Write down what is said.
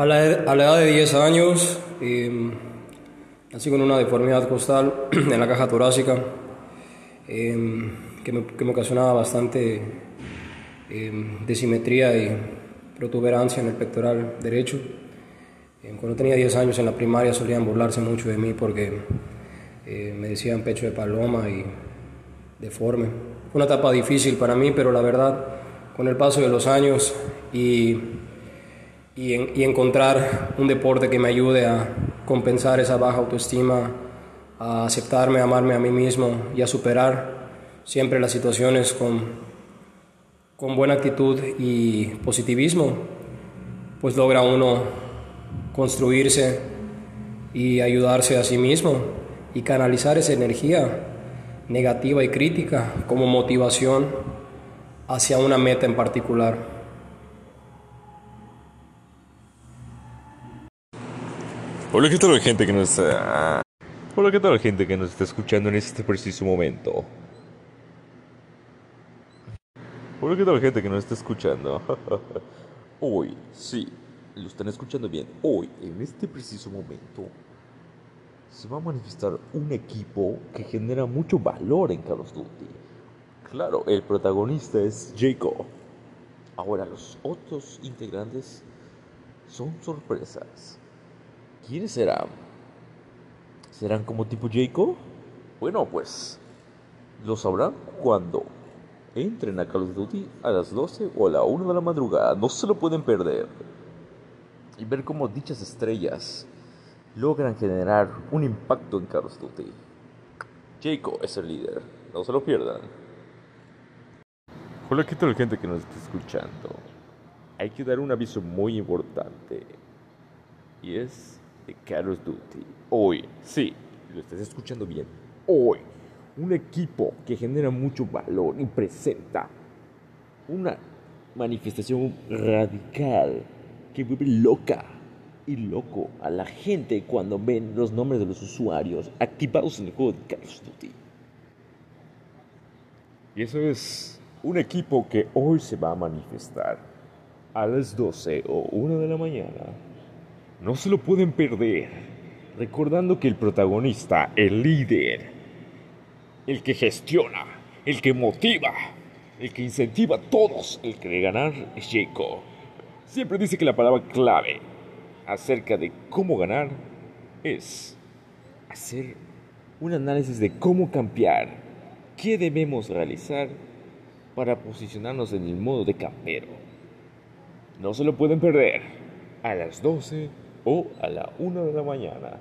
A la, a la edad de 10 años, eh, nací con una deformidad costal en la caja torácica eh, que, me, que, me, ocasionaba bastante eh, desimetría y protuberancia en el pectoral derecho. cuando tenía 10 años en la primaria solían burlarse mucho de mí porque me decían pecho de paloma y deforme. Fue una etapa difícil para mí, pero la verdad, con el paso de los años y y, en, y, encontrar un deporte que me ayude a compensar esa baja autoestima, a aceptarme, a amarme a mí mismo y a superar siempre las situaciones con, con buena actitud y positivismo, pues logra uno construirse y ayudarse a sí mismo y canalizar esa energía negativa y crítica como motivación hacia una meta en particular. Hola, ¿qué tal gente que nos está... Hola, ¿qué tal gente que nos está escuchando en este preciso momento? Hola, ¿qué tal gente que nos está escuchando? Hoy, sí, lo están escuchando bien. Hoy, en este preciso momento, se va a manifestar un equipo que genera mucho valor en Call of Duty. Claro, el protagonista es Jacob. Ahora, los otros integrantes son sorpresas. ¿Quiénes serán? ¿Serán como tipo Jacob? Bueno, pues lo sabrán cuando entren a Call of Duty a las 12 o a la 1 de la madrugada. No se lo pueden perder. Y ver cómo dichas estrellas logran generar un impacto en Call of Duty. Jacob es el líder. No se lo pierdan. Hola, ¿qué tal gente que nos está escuchando? Hay que dar un aviso muy importante. Y es de Call. Hoy, sí, lo estás escuchando bien. Hoy, un equipo que genera mucho valor y presenta una manifestación radical que vuelve loca y loco a la gente cuando ven los nombres de los usuarios activados en el juego de Call of Duty. Y eso es un equipo que hoy se va a manifestar a las 12 o 1 de la mañana no se lo pueden perder. Recordando que el protagonista, el líder, el que gestiona, el que motiva, el que incentiva a todos, el que de ganar es Jacob. Siempre dice que la palabra clave acerca de cómo ganar es hacer un análisis de cómo campear, qué debemos realizar para posicionarnos en el modo de campero. No se lo pueden perder a las 12 o a la 1 de la mañana